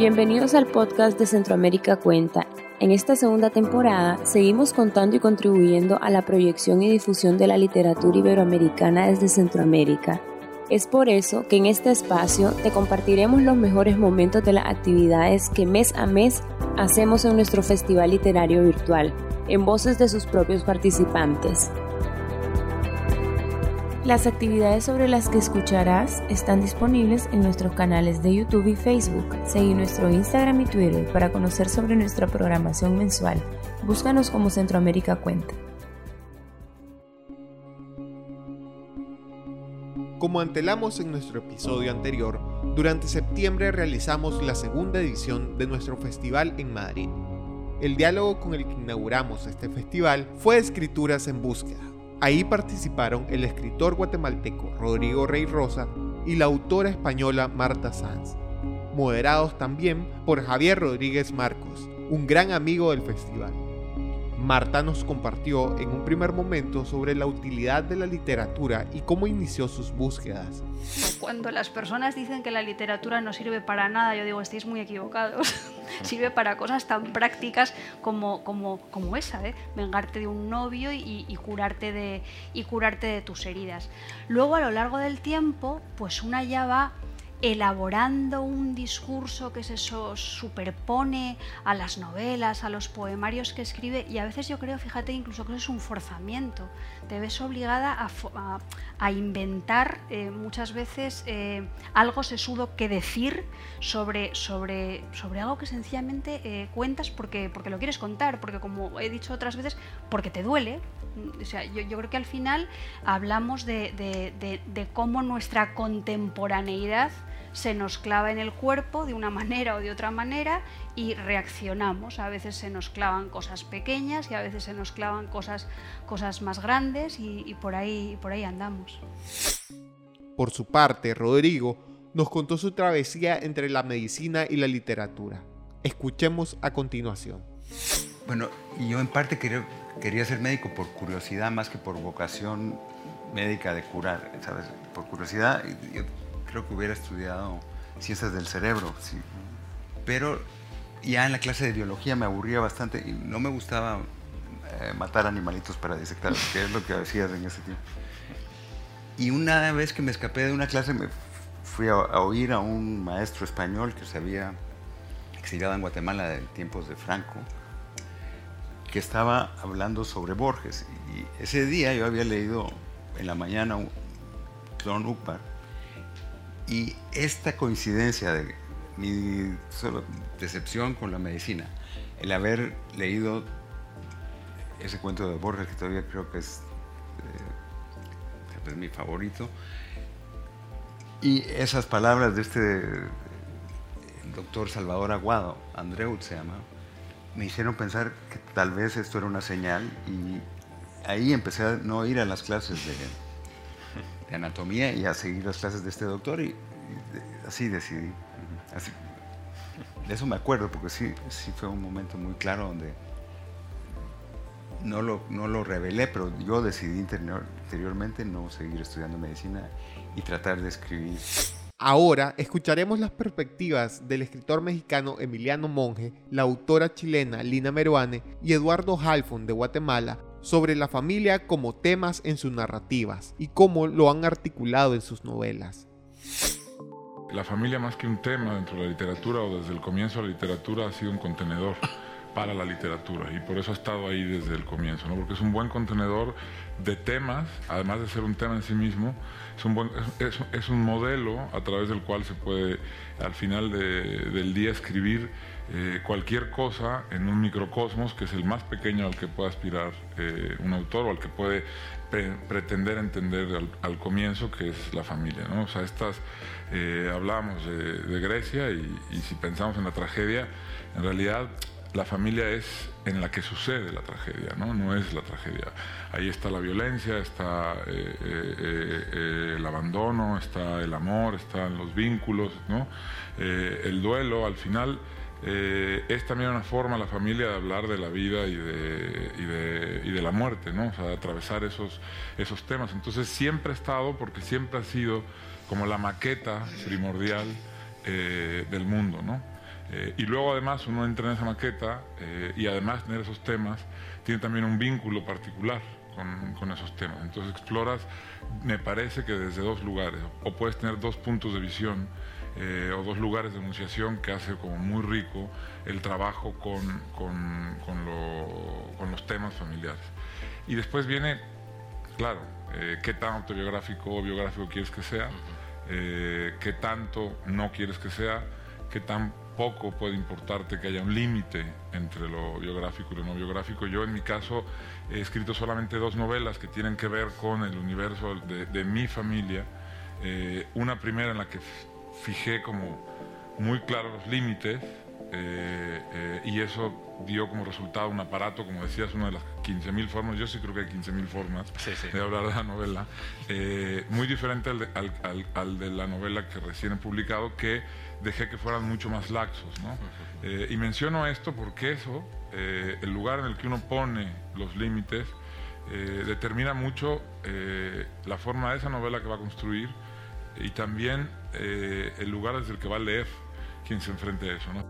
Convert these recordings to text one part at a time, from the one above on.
Bienvenidos al podcast de Centroamérica Cuenta. En esta segunda temporada seguimos contando y contribuyendo a la proyección y difusión de la literatura iberoamericana desde Centroamérica. Es por eso que en este espacio te compartiremos los mejores momentos de las actividades que mes a mes hacemos en nuestro festival literario virtual, en voces de sus propios participantes. Las actividades sobre las que escucharás están disponibles en nuestros canales de YouTube y Facebook. Seguí nuestro Instagram y Twitter para conocer sobre nuestra programación mensual. Búscanos como Centroamérica Cuenta. Como antelamos en nuestro episodio anterior, durante septiembre realizamos la segunda edición de nuestro festival en Madrid. El diálogo con el que inauguramos este festival fue Escrituras en Búsqueda, Ahí participaron el escritor guatemalteco Rodrigo Rey Rosa y la autora española Marta Sanz, moderados también por Javier Rodríguez Marcos, un gran amigo del festival. Marta nos compartió en un primer momento sobre la utilidad de la literatura y cómo inició sus búsquedas. Cuando las personas dicen que la literatura no sirve para nada, yo digo, estáis muy equivocados. sirve para cosas tan prácticas como, como, como esa, ¿eh? vengarte de un novio y, y, curarte de, y curarte de tus heridas. Luego, a lo largo del tiempo, pues una ya va elaborando un discurso que se superpone a las novelas, a los poemarios que escribe y a veces yo creo, fíjate, incluso que eso es un forzamiento. Te ves obligada a, inventar eh, muchas veces eh, algo sesudo que decir sobre, sobre, sobre algo que sencillamente eh, cuentas porque, porque lo quieres contar, porque como he dicho otras veces, porque te duele. O sea, yo, creo que al final hablamos de, de, de cómo nuestra contemporaneidad se nos clava en el cuerpo de una manera o de otra manera y reaccionamos. A veces se nos clavan cosas pequeñas y a veces se nos clavan cosas, cosas más grandes y, por, ahí, por ahí andamos. Por su parte, Rodrigo nos contó su travesía entre la medicina y la literatura. Escuchemos a continuación. Bueno, yo en parte quería, quería ser médico por curiosidad más que por vocación médica de curar, ¿sabes? Por curiosidad, yo creo que hubiera estudiado ciencias del cerebro, sí. pero ya en la clase de biología me aburría bastante y no me gustaba eh, matar animalitos para disectar, que es lo que hacías en ese tiempo. Y una vez que me escapé de una clase me fui a, oír a un maestro español que se había exiliado en Guatemala en tiempos de Franco, que estaba hablando sobre Borges. Y ese día yo había leído en la mañana Clon Ukbar y esta coincidencia de mi decepción con la medicina, el haber leído ese cuento de Borges, que todavía creo que es, eh, mi favorito, y esas palabras de este doctor Salvador Aguado, Andreu se llama, me hicieron pensar que tal vez esto era una señal y ahí empecé a no ir a las clases de de anatomía y a seguir las clases de este doctor y, así decidí. De eso me acuerdo porque sí, sí fue un momento muy claro donde no lo, no lo revelé, pero yo decidí interiormente no seguir estudiando medicina y tratar de escribir. Ahora escucharemos las perspectivas del escritor mexicano Emiliano Monge, la autora chilena Lina Meruane y Eduardo Halfon de Guatemala sobre la familia como temas en sus narrativas y cómo lo han articulado en sus novelas. La familia más que un tema dentro de la literatura o desde el comienzo de la literatura ha sido un contenedor para la literatura y por eso ha estado ahí desde el comienzo, ¿no? porque es un buen contenedor de temas, además de ser un tema en sí mismo, es un, es, un modelo a través del cual se puede al final del día escribir eh, cualquier cosa en un microcosmos que es el más pequeño al que puede aspirar eh, un autor o al que puede pretender entender al, comienzo, que es la familia. ¿no? O sea, estas, eh, hablábamos de, Grecia y, y si pensamos en la tragedia, en realidad la familia es en la que sucede la tragedia, ¿no? no es la tragedia. Ahí está la violencia, está eh, eh, eh, el abandono, está el amor, están los vínculos, ¿no? el duelo, al final es también una forma la familia de hablar de la vida y de, y de, y de la muerte, ¿no? o sea, de atravesar esos, esos temas. Entonces siempre ha estado, porque siempre ha sido como la maqueta primordial del mundo. ¿no? Eh, y luego además uno entra en esa maqueta eh, y además tener esos temas, tiene también un vínculo particular con, con, esos temas. Entonces exploras, me parece que desde dos lugares, o puedes tener dos puntos de visión eh, o dos lugares de enunciación que hace como muy rico el trabajo con, con, con, lo, con los temas familiares. Y después viene, claro, eh, qué tan autobiográfico o biográfico quieres que sea, eh, qué tanto no quieres que sea, qué tan poco puede importarte que haya un límite entre lo biográfico y lo no biográfico. Yo en mi caso he escrito solamente dos novelas que tienen que ver con el universo de, de mi familia. Eh, una primera en la que fijé como muy claros los límites eh, eh, y eso dio como resultado un aparato, como decías, una de las 15.000 formas, yo sí creo que hay 15.000 formas sí, sí. de hablar de la novela, eh, muy diferente al de, al, al, al de, la novela que recién he publicado, que dejé que fueran mucho más laxos. ¿no? -huh. y menciono esto porque eso, el lugar en el que uno pone los límites, determina mucho la forma de esa novela que va a construir y también el lugar desde el que va a leer quien se enfrente a eso. ¿no?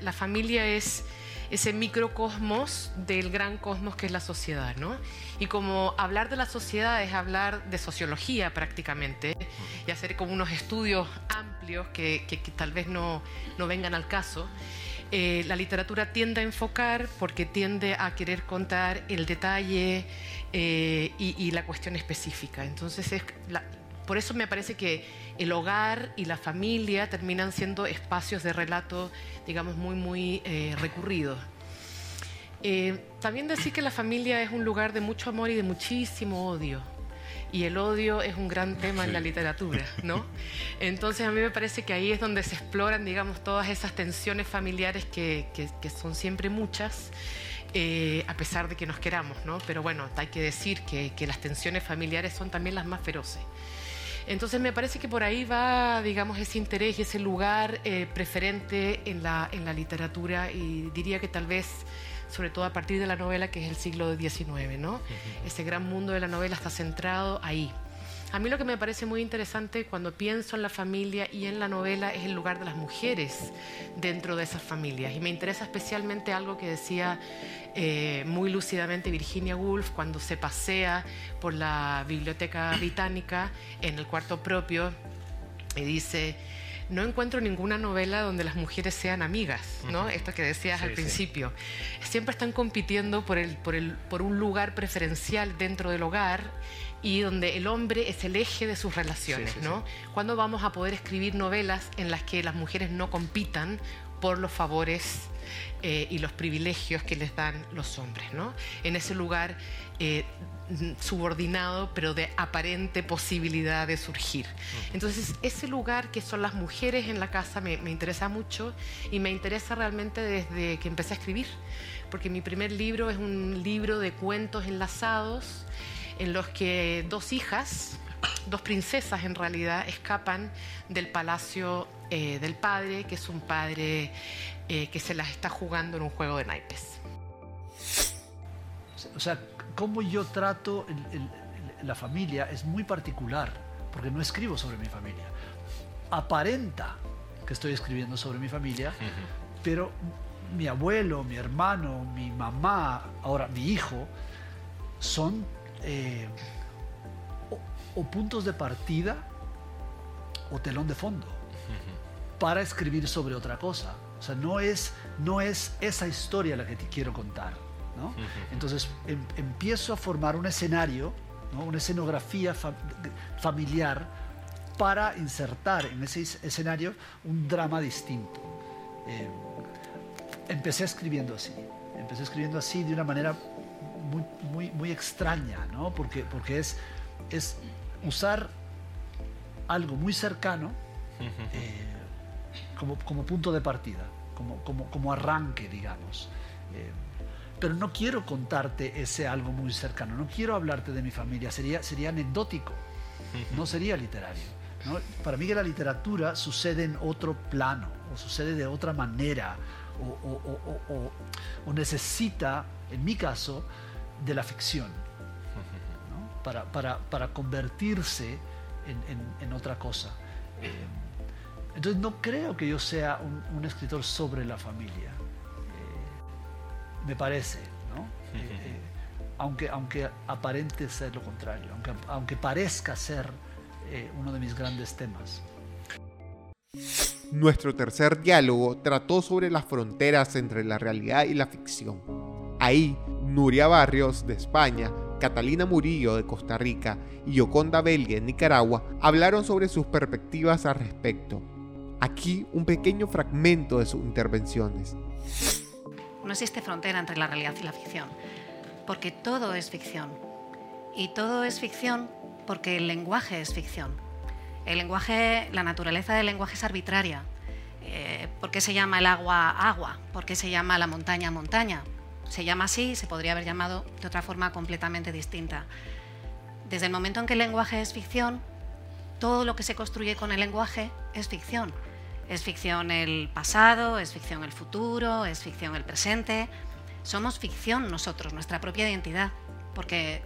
La familia es ese microcosmos del gran cosmos que es la sociedad, ¿no? Y como hablar de la sociedad es hablar de sociología prácticamente y hacer como unos estudios amplios que, que, que tal vez no, no, vengan al caso, eh, la literatura tiende a enfocar porque tiende a querer contar el detalle eh, y, y, la cuestión específica. Entonces es la, por eso me parece que el hogar y la familia terminan siendo espacios de relato, digamos, muy, muy eh, recurridos. Eh, también decir que la familia es un lugar de mucho amor y de muchísimo odio. Y el odio es un gran tema sí. en la literatura, ¿no? Entonces a mí me parece que ahí es donde se exploran, digamos, todas esas tensiones familiares que, que, que son siempre muchas. Eh, a pesar de que nos queramos, ¿no? Pero bueno, hay que decir que, que las tensiones familiares son también las más feroces. Entonces me parece que por ahí va, digamos, ese interés y ese lugar eh, preferente en la, en la literatura y diría que tal vez, sobre todo a partir de la novela que es el siglo XIX, ¿no? Uh -huh. Ese gran mundo de la novela está centrado ahí. A mí lo que me parece muy interesante cuando pienso en la familia y en la novela es el lugar de las mujeres dentro de esas familias. Y me interesa especialmente algo que decía eh, muy lúcidamente Virginia Woolf cuando se pasea por la biblioteca británica en el cuarto propio y dice no encuentro ninguna novela donde las mujeres sean amigas, ¿no? Uh -huh. Esto que decías sí, al principio. Sí. Siempre están compitiendo por, el, por, el, por un lugar preferencial dentro del hogar y donde el hombre es el eje de sus relaciones, sí, ¿no? ¿Cuándo vamos a poder escribir novelas en las que las mujeres no compitan por los favores eh, y los privilegios que les dan los hombres, ¿no? En ese lugar eh, subordinado, pero de aparente posibilidad de surgir. Entonces, ese lugar que son las mujeres en la casa me, me, interesa mucho y me interesa realmente desde que empecé a escribir, porque mi primer libro es un libro de cuentos enlazados en los que dos hijas, dos princesas en realidad, escapan del palacio eh, del padre, que es un padre eh, que se las está jugando en un juego de naipes. O sea, cómo yo trato el, el, la familia es muy particular, porque no escribo sobre mi familia. Aparenta que estoy escribiendo sobre mi familia, uh -huh. pero mi abuelo, mi hermano, mi mamá, ahora mi hijo, son eh, o, o, puntos de partida o telón de fondo uh -huh. para escribir sobre otra cosa. O sea, no es, no es esa historia la que te quiero contar. Entonces em, empiezo a formar un escenario, ¿no? una escenografía fa familiar para insertar en ese escenario un drama distinto. Eh, empecé escribiendo así, empecé escribiendo así de una manera muy, muy, muy extraña, ¿no? Porque, porque es, es usar algo muy cercano eh, como, como, punto de partida, como, como, como arranque, digamos. Eh, pero no quiero contarte ese algo muy cercano, no quiero hablarte de mi familia, sería, sería anecdótico, no sería literario. ¿no? Para mí que la literatura sucede en otro plano, o sucede de otra manera, o, o, o, o necesita, en mi caso, de la ficción, ¿no? para, para, para, convertirse en, en, en, otra cosa. Eh, Entonces no creo que yo sea un, escritor sobre la familia. Eh, me parece, ¿no? Eh, eh, aunque, aunque aparente ser lo contrario, aunque, aunque parezca ser uno de mis grandes temas. Nuestro tercer diálogo trató sobre las fronteras entre la realidad y la ficción. Ahí, Nuria Barrios, de España, Catalina Murillo de Costa Rica y Yoconda Belga de Nicaragua hablaron sobre sus perspectivas al respecto. Aquí un pequeño fragmento de sus intervenciones. No existe frontera entre la realidad y la ficción, porque todo es ficción. Y todo es ficción porque el lenguaje es ficción. El lenguaje, la naturaleza del lenguaje es arbitraria. Eh, ¿Por qué se llama el agua agua? ¿Por qué se llama la montaña montaña? Se llama así, se podría haber llamado de otra forma completamente distinta. Desde el momento en que el lenguaje es ficción, todo lo que se construye con el lenguaje es ficción. Es ficción el pasado, es ficción el futuro, es ficción el presente. Somos ficción nosotros, nuestra propia identidad, porque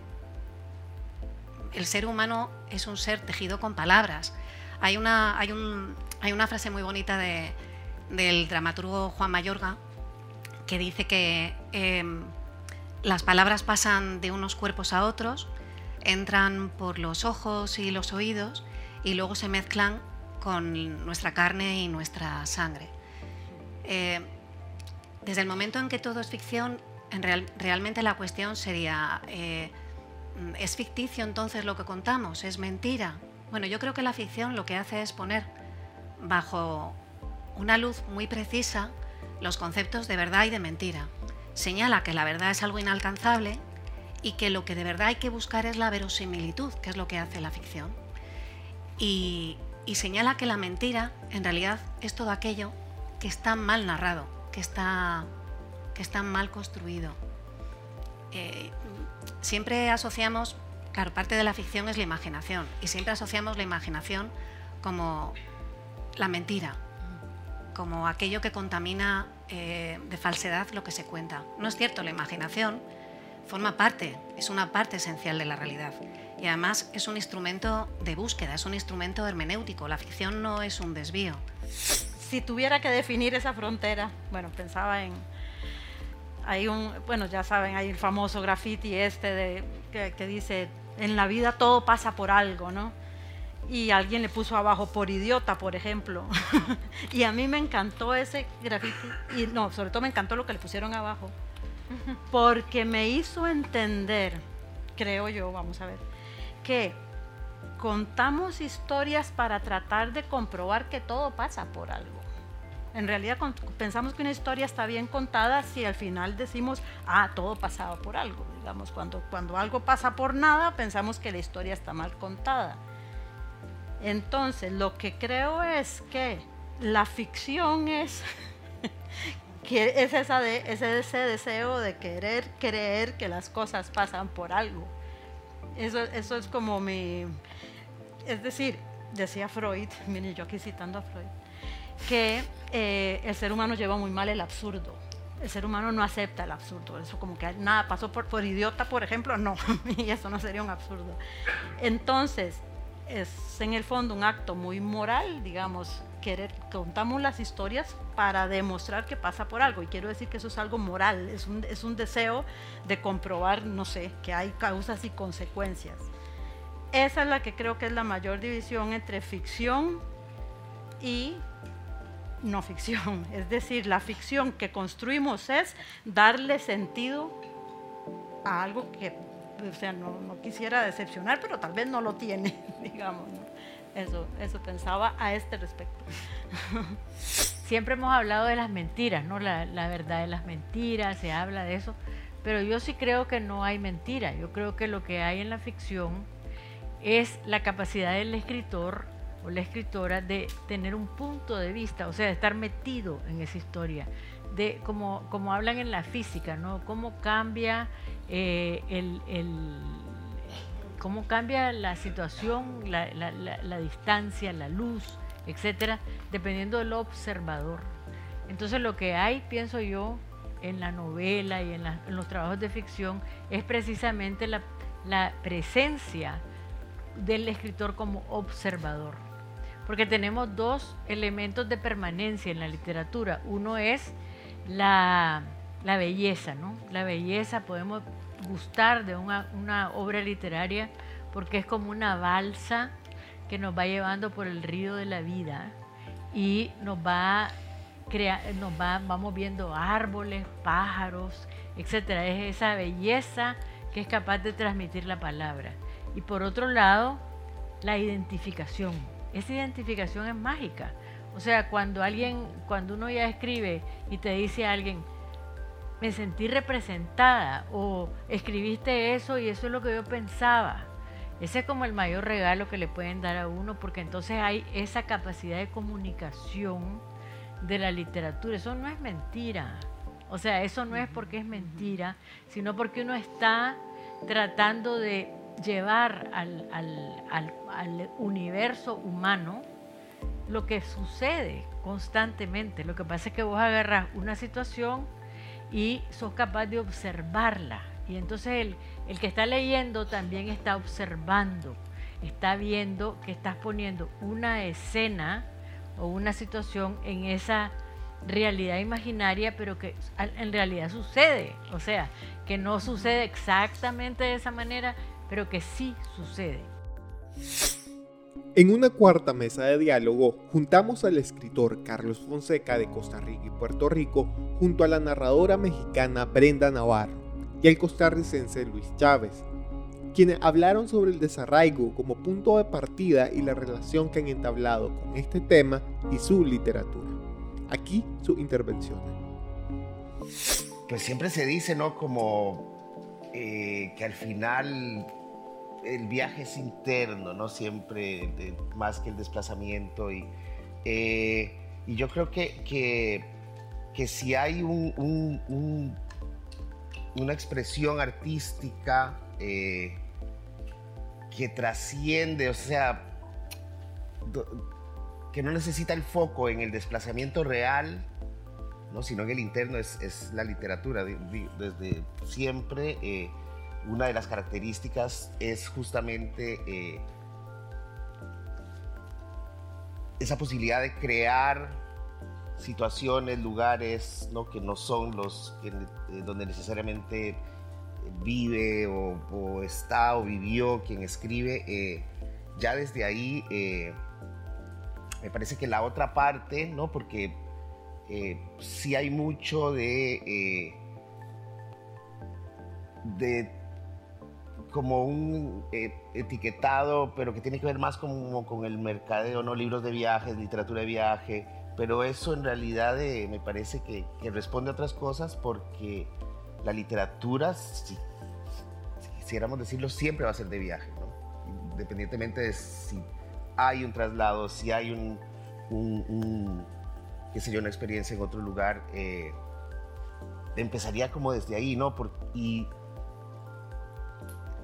el ser humano es un ser tejido con palabras. Hay una, hay hay una frase muy bonita del dramaturgo Juan Mayorga que dice que em, las palabras pasan de unos cuerpos a otros, entran por los ojos y los oídos y luego se mezclan con nuestra carne y nuestra sangre. Eh, desde el momento en que todo es ficción, en realmente la cuestión sería, eh, ¿es ficticio entonces lo que contamos? ¿Es mentira? Bueno, yo creo que la ficción lo que hace es poner bajo una luz muy precisa los conceptos de verdad y de mentira. Señala que la verdad es algo inalcanzable y que lo que de verdad hay que buscar es la verosimilitud, que es lo que hace la ficción. Y, señala que la mentira en realidad es todo aquello que está mal narrado, que está, que está mal construido. Eh, siempre asociamos, claro, parte de la ficción es la imaginación, y siempre asociamos la imaginación como la mentira, como aquello que contamina eh, de falsedad lo que se cuenta. No es cierto, la imaginación forma parte, es una parte esencial de la realidad. Y además es un instrumento de búsqueda, es un instrumento hermenéutico. La ficción no es un desvío. Si tuviera que definir esa frontera, bueno, pensaba en... Hay un, bueno, ya saben, hay el famoso graffiti este de, que, que dice, en la vida todo pasa por algo, ¿no? y alguien le puso abajo por idiota, por ejemplo. y a mí me encantó ese grafiti, y no, sobre todo me encantó lo que le pusieron abajo, porque me hizo entender, creo yo, vamos a ver, que contamos historias para tratar de comprobar que todo pasa por algo. En realidad pensamos que una historia está bien contada si al final decimos, ah, todo pasaba por algo. Digamos, cuando, cuando algo pasa por nada, pensamos que la historia está mal contada. Entonces, lo que creo es que la ficción es, que es esa de, ese, deseo de querer creer que las cosas pasan por algo. Eso, eso es como mi... Es decir, decía Freud, mire yo aquí citando a Freud, que eh, el ser humano lleva muy mal el absurdo. El ser humano no acepta el absurdo. Eso como que nada pasó por, por idiota, por ejemplo, no. y eso no sería un absurdo. Entonces, es en el fondo un acto muy moral, digamos, querer, contamos las historias para demostrar que pasa por algo. Y quiero decir que eso es algo moral, es un, es un deseo de comprobar, no sé, que hay causas y consecuencias. Esa es la que creo que es la mayor división entre ficción y no ficción. Es decir, la ficción que construimos es darle sentido a algo que o sea, no, quisiera decepcionar, pero tal vez no lo tiene, digamos. Eso, eso pensaba a este respecto. Siempre hemos hablado de las mentiras, ¿no? La, la verdad de las mentiras, se habla de eso, pero yo sí creo que no hay mentira. Yo creo que lo que hay en la ficción es la capacidad del escritor o la escritora de tener un punto de vista, o sea, de estar metido en esa historia, de como, como hablan en la física, ¿no? Cómo cambia eh, el, cómo cambia la situación, la, distancia, la luz, etcétera, dependiendo del observador. Entonces, lo que hay, pienso yo, en la novela y en, los trabajos de ficción es precisamente la presencia del escritor como observador porque tenemos dos elementos de permanencia en la literatura. Uno es la, belleza, ¿no? La belleza, podemos gustar de una, obra literaria porque es como una balsa que nos va llevando por el río de la vida y nos va nos va, vamos viendo árboles, pájaros, etcétera. Es esa belleza que es capaz de transmitir la palabra. Y por otro lado, la identificación. Esa identificación es mágica. O sea, cuando alguien, cuando uno ya escribe y te dice a alguien, me sentí representada o escribiste eso y eso es lo que yo pensaba. Ese es como el mayor regalo que le pueden dar a uno porque entonces hay esa capacidad de comunicación de la literatura. Eso no es mentira. O sea, eso no es porque es mentira, sino porque uno está tratando de llevar al, al, universo humano lo que sucede constantemente. Lo que pasa es que vos agarras una situación y sos capaz de observarla. Y entonces el, el que está leyendo también está observando, está viendo que estás poniendo una escena o una situación en esa realidad imaginaria, pero que en realidad sucede. O sea, que no sucede exactamente de esa manera, pero que sí sucede. En una cuarta mesa de diálogo, juntamos al escritor Carlos Fonseca de Costa Rica y Puerto Rico junto a la narradora mexicana Brenda Navarro y al costarricense Luis Chávez, quienes hablaron sobre el desarraigo como punto de partida y la relación que han entablado con este tema y su literatura. Aquí su intervención. Pues siempre se dice, ¿no? Como eh, que al final el viaje es interno, ¿no? Siempre más que el desplazamiento. Y, eh, y yo creo que, que, si hay un, una expresión artística eh, que trasciende, o sea, que no necesita el foco en el desplazamiento real, ¿no? sino en el interno, es, la literatura. Desde siempre, eh, una de las características es justamente eh, esa posibilidad de crear situaciones, lugares ¿no? que no son los eh, donde necesariamente vive o, está o vivió quien escribe, eh, ya desde ahí me parece que la otra parte, ¿no? Porque sí hay mucho de como un etiquetado, pero que tiene que ver más como con el mercadeo, ¿no? Libros de viajes, literatura de viaje, pero eso en realidad me parece que, que responde a otras cosas porque la literatura, si, quisiéramos decirlo, siempre va a ser de viaje, independientemente de si hay un traslado, si hay un, un, qué sé yo, una experiencia en otro lugar, eh, empezaría como desde ahí, ¿no? y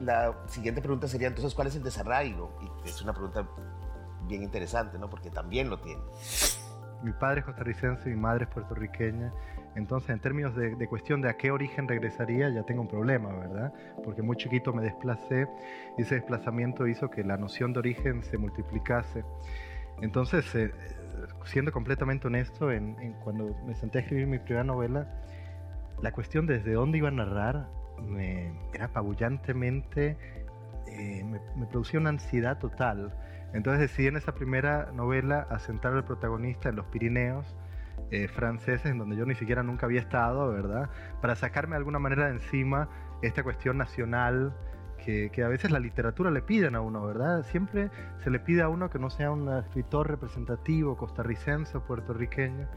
la siguiente pregunta sería entonces, ¿cuál es el desarraigo? Y es una pregunta bien interesante, ¿no? Porque también lo tiene. Mi padre es costarricense, mi madre es puertorriqueña. Entonces, en términos de, cuestión de a qué origen regresaría, ya tengo un problema, ¿verdad? Porque muy chiquito me desplacé y ese desplazamiento hizo que la noción de origen se multiplicase. Entonces, eh, siendo completamente honesto, en, cuando me senté a escribir mi primera novela, la cuestión desde dónde iba a narrar me, era apabullantemente, eh, me, producía una ansiedad total. Entonces decidí en esa primera novela asentar al protagonista en los Pirineos, eh, franceses en donde yo ni siquiera nunca había estado, ¿verdad? Para sacarme de alguna manera de encima esta cuestión nacional que, que, a veces la literatura le piden a uno, ¿verdad? Siempre se le pide a uno que no sea un escritor representativo costarricense o puertorriqueño.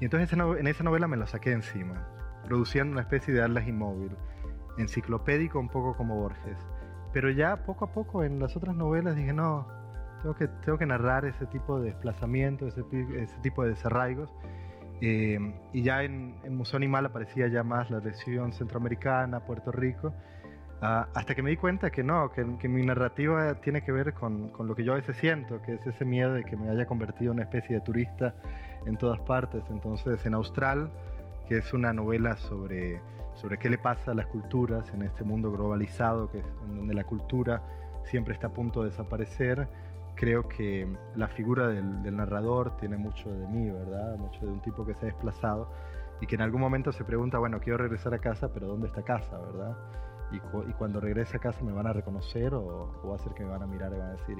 Y entonces en esa novela me la saqué encima, produciendo una especie de Atlas inmóvil, enciclopédico un poco como Borges. Pero ya poco a poco en las otras novelas dije, no, tengo que, tengo que narrar ese tipo de desplazamiento, ese, tipo de desarraigos. Eh, y ya en, en, Museo Animal aparecía ya más la región centroamericana, Puerto Rico, ah, hasta que me di cuenta que no, que, que, mi narrativa tiene que ver con, con, lo que yo a veces siento, que es ese miedo de que me haya convertido en una especie de turista en todas partes. Entonces, en Austral, que es una novela sobre, sobre qué le pasa a las culturas en este mundo globalizado, que en donde la cultura siempre está a punto de desaparecer, creo que la figura del, narrador tiene mucho de mí, ¿verdad? Mucho de un tipo que se ha desplazado y que en algún momento se pregunta, bueno, quiero regresar a casa, pero ¿dónde está casa, verdad? Y, cuando regrese a casa me van a reconocer o, va a ser que me van a mirar y van a decir,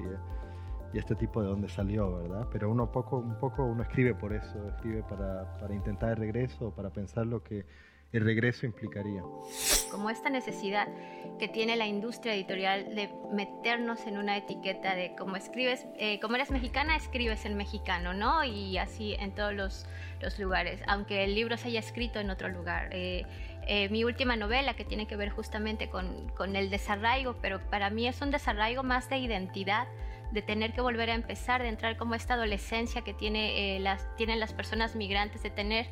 ¿y, este tipo de dónde salió, verdad? Pero uno poco, un poco uno escribe por eso, escribe para, para intentar el regreso, para pensar lo que el regreso implicaría. Como esta necesidad que tiene la industria editorial de meternos en una etiqueta de como escribes, eh, como eres mexicana, escribes en mexicano, ¿no? Y así en todos los, los lugares, aunque el libro se haya escrito en otro lugar. Eh, eh, mi última novela que tiene que ver justamente con, con el desarraigo, pero para mí es un desarraigo más de identidad de tener que volver a empezar, de entrar como esta adolescencia que tiene, las, tienen las personas migrantes, de tener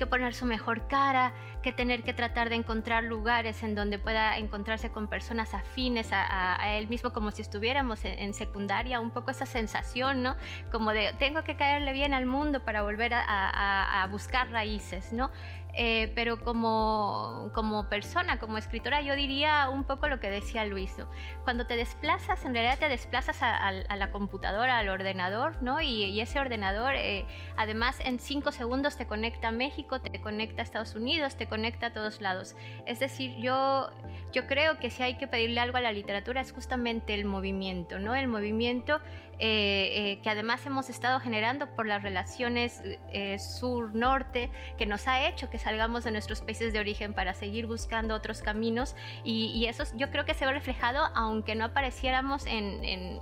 que poner su mejor cara, que tener que tratar de encontrar lugares en donde pueda encontrarse con personas afines a, él mismo, como si estuviéramos en, secundaria, un poco esa sensación, ¿no? Como de tengo que caerle bien al mundo para volver a, a buscar raíces, ¿no? Eh, pero como, como persona, como escritora, yo diría un poco lo que decía Luis. Cuando te desplazas, en realidad te desplazas a, la computadora, al ordenador, ¿no? Y, ese ordenador, eh, además, en cinco segundos te conecta a México, te conecta a Estados Unidos, te conecta a todos lados. Es decir, yo, yo creo que si hay que pedirle algo a la literatura es justamente el movimiento, ¿no? El movimiento eh, eh, que además hemos estado generando por las relaciones eh, sur-norte, que nos ha hecho que salgamos de nuestros países de origen para seguir buscando otros caminos. Y, eso yo creo que se ve reflejado, aunque no apareciéramos en, en,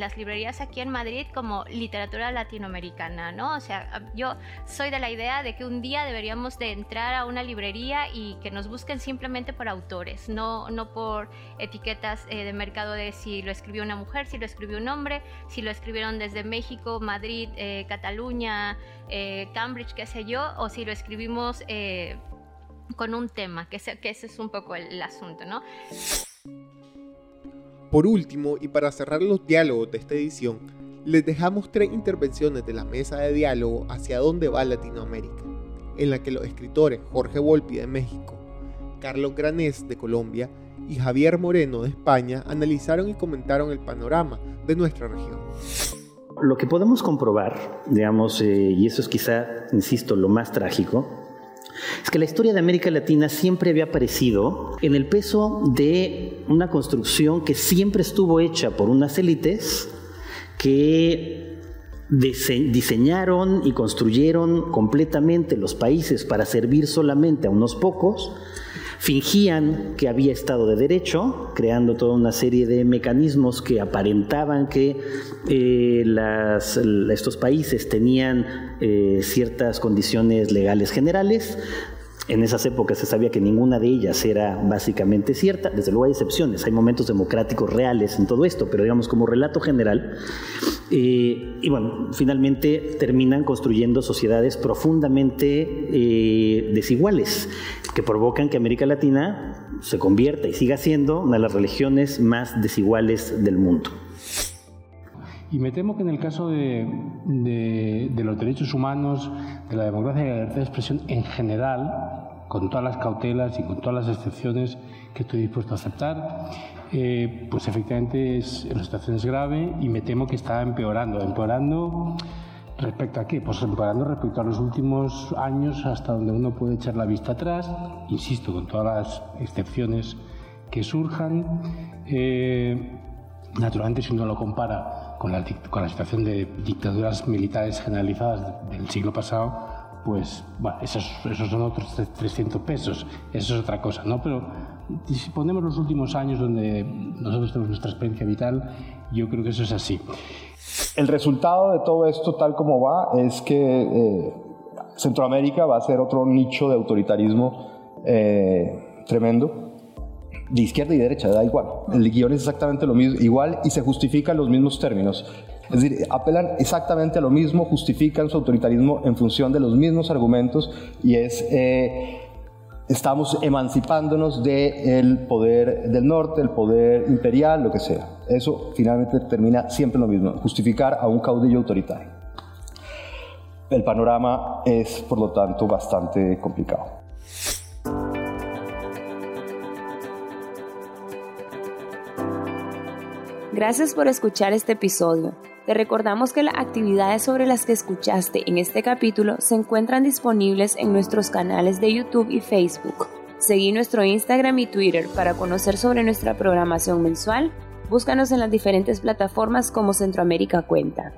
las librerías aquí en Madrid como literatura latinoamericana, ¿no? O sea, yo soy de la idea de que un día deberíamos de entrar a una librería y que nos busquen simplemente por autores, no, no por etiquetas de mercado de si lo escribió una mujer, si lo escribió un hombre, si si lo escribieron desde México, Madrid, eh, Cataluña, eh, Cambridge, qué sé yo, o si lo escribimos eh, con un tema, que, que ese es un poco el, asunto, ¿no? Por último, y para cerrar los diálogos de esta edición, les dejamos tres intervenciones de la mesa de diálogo hacia dónde va Latinoamérica, en la que los escritores Jorge Volpi de México, Carlos Granés de Colombia y Javier Moreno de España analizaron y comentaron el panorama de nuestra región. Lo que podemos comprobar, digamos, eh, y eso es quizá, insisto, lo más trágico, es que la historia de América Latina siempre había aparecido en el peso de una construcción que siempre estuvo hecha por unas élites que diseñaron y construyeron completamente los países para servir solamente a unos pocos, Fingían que había Estado de Derecho, creando toda una serie de mecanismos que aparentaban que eh, estos países tenían eh, ciertas condiciones legales generales, en esas épocas se sabía que ninguna de ellas era básicamente cierta. Desde luego hay excepciones, hay momentos democráticos reales en todo esto, pero digamos como relato general. Eh, y bueno, finalmente terminan construyendo sociedades profundamente eh, desiguales, que provocan que América Latina se convierta y siga siendo una de las religiones más desiguales del mundo. Y me temo que en el caso de, de, los derechos humanos, de la democracia y de la libertad de expresión en general, con todas las cautelas y con todas las excepciones que estoy dispuesto a aceptar, eh, pues efectivamente es, la situación es grave y me temo que está empeorando. Empeorando respecto a qué? Pues empeorando respecto a los últimos años hasta donde uno puede echar la vista atrás, insisto, con todas las excepciones que surjan. Eh, naturalmente, si uno lo compara con la, con la situación de dictaduras militares generalizadas del siglo pasado, pues bueno, esos, esos son otros 300 pesos, eso es otra cosa, ¿no? Pero si ponemos los últimos años donde nosotros tenemos nuestra experiencia vital, yo creo que eso es así. El resultado de todo esto, tal como va, es que eh, Centroamérica va a ser otro nicho de autoritarismo eh, tremendo de izquierda y derecha, da igual. El guion es exactamente lo mismo, igual y se justifican los mismos términos. Es decir, apelan exactamente a lo mismo, justifican su autoritarismo en función de los mismos argumentos y es... Eh, estamos emancipándonos del poder del norte, el poder imperial, lo que sea. Eso finalmente termina siempre lo mismo, justificar a un caudillo autoritario. El panorama es, por lo tanto, bastante complicado. Gracias por escuchar este episodio. Te recordamos que las actividades sobre las que escuchaste en este capítulo se encuentran disponibles en nuestros canales de YouTube y Facebook. Seguí nuestro Instagram y Twitter para conocer sobre nuestra programación mensual. Búscanos en las diferentes plataformas como Centroamérica Cuenta.